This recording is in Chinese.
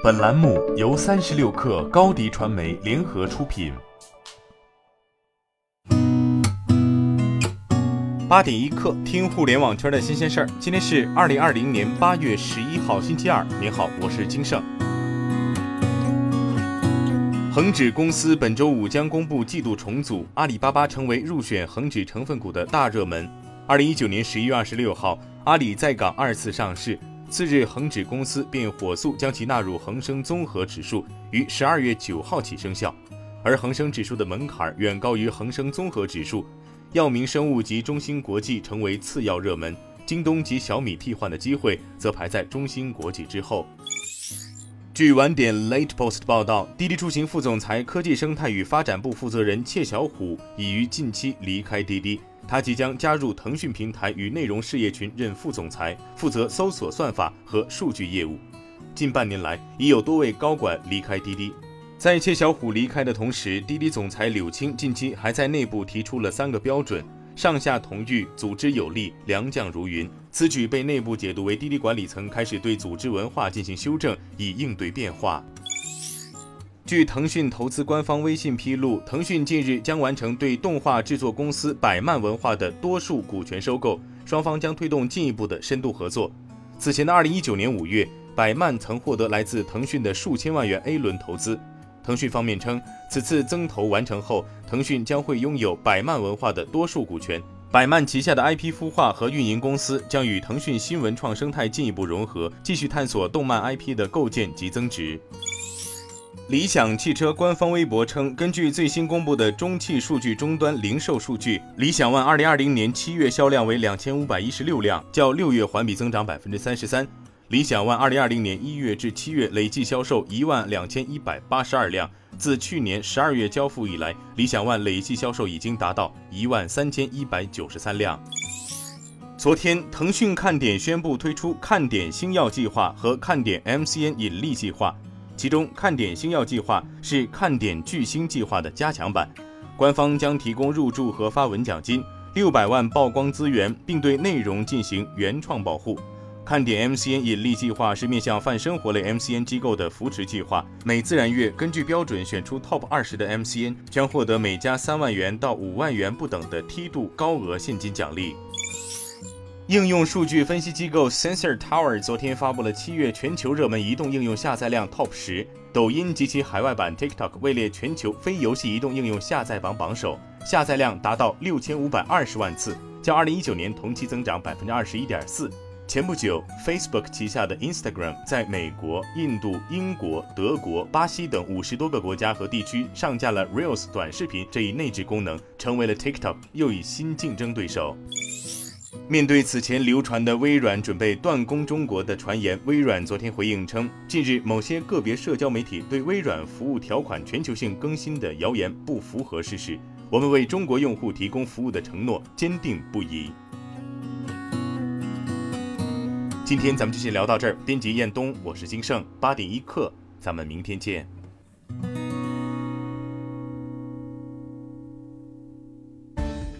本栏目由三十六氪高低传媒联合出品。八点一刻，听互联网圈的新鲜事儿。今天是二零二零年八月十一号，星期二。您好，我是金盛。恒指公司本周五将公布季度重组，阿里巴巴成为入选恒指成分股的大热门。二零一九年十一月二十六号，阿里在港二次上市。次日，恒指公司便火速将其纳入恒生综合指数，于十二月九号起生效。而恒生指数的门槛远高于恒生综合指数，药明生物及中芯国际成为次要热门，京东及小米替换的机会则排在中芯国际之后。据晚点 Late Post 报道，滴滴出行副总裁、科技生态与发展部负责人切小虎已于近期离开滴滴。他即将加入腾讯平台与内容事业群任副总裁，负责搜索算法和数据业务。近半年来，已有多位高管离开滴滴。在切小虎离开的同时，滴滴总裁柳青近期还在内部提出了三个标准：上下同欲，组织有力，良将如云。此举被内部解读为滴滴管理层开始对组织文化进行修正，以应对变化。据腾讯投资官方微信披露，腾讯近日将完成对动画制作公司百漫文化的多数股权收购，双方将推动进一步的深度合作。此前的二零一九年五月，百漫曾获得来自腾讯的数千万元 A 轮投资。腾讯方面称，此次增投完成后，腾讯将会拥有百漫文化的多数股权，百漫旗下的 IP 孵化和运营公司将与腾讯新文创生态进一步融合，继续探索动漫 IP 的构建及增值。理想汽车官方微博称，根据最新公布的中汽数据终端零售数据，理想 ONE 二零二零年七月销量为两千五百一十六辆，较六月环比增长百分之三十三。理想 ONE 二零二零年一月至七月累计销售一万两千一百八十二辆，自去年十二月交付以来，理想 ONE 累计销售已经达到一万三千一百九十三辆。昨天，腾讯看点宣布推出看点星耀计划和看点 MCN 引力计划。其中，看点星耀计划是看点巨星计划的加强版，官方将提供入驻和发文奖金六百万曝光资源，并对内容进行原创保护。看点 MCN 引力计划是面向泛生活类 MCN 机构的扶持计划，每自然月根据标准选出 TOP 二十的 MCN，将获得每家三万元到五万元不等的梯度高额现金奖励。应用数据分析机构 Sensor Tower 昨天发布了七月全球热门移动应用下载量 TOP 十，抖音及其海外版 TikTok 位列全球非游戏移动应用下载榜榜首，下载量达到六千五百二十万次，较二零一九年同期增长百分之二十一点四。前不久，Facebook 旗下的 Instagram 在美国、印度、英国、德国、巴西等五十多个国家和地区上架了 Reels 短视频这一内置功能，成为了 TikTok 又一新竞争对手。面对此前流传的微软准备断供中国的传言，微软昨天回应称，近日某些个别社交媒体对微软服务条款全球性更新的谣言不符合事实，我们为中国用户提供服务的承诺坚定不移。今天咱们就先聊到这儿，编辑彦东，我是金盛，八点一刻，咱们明天见。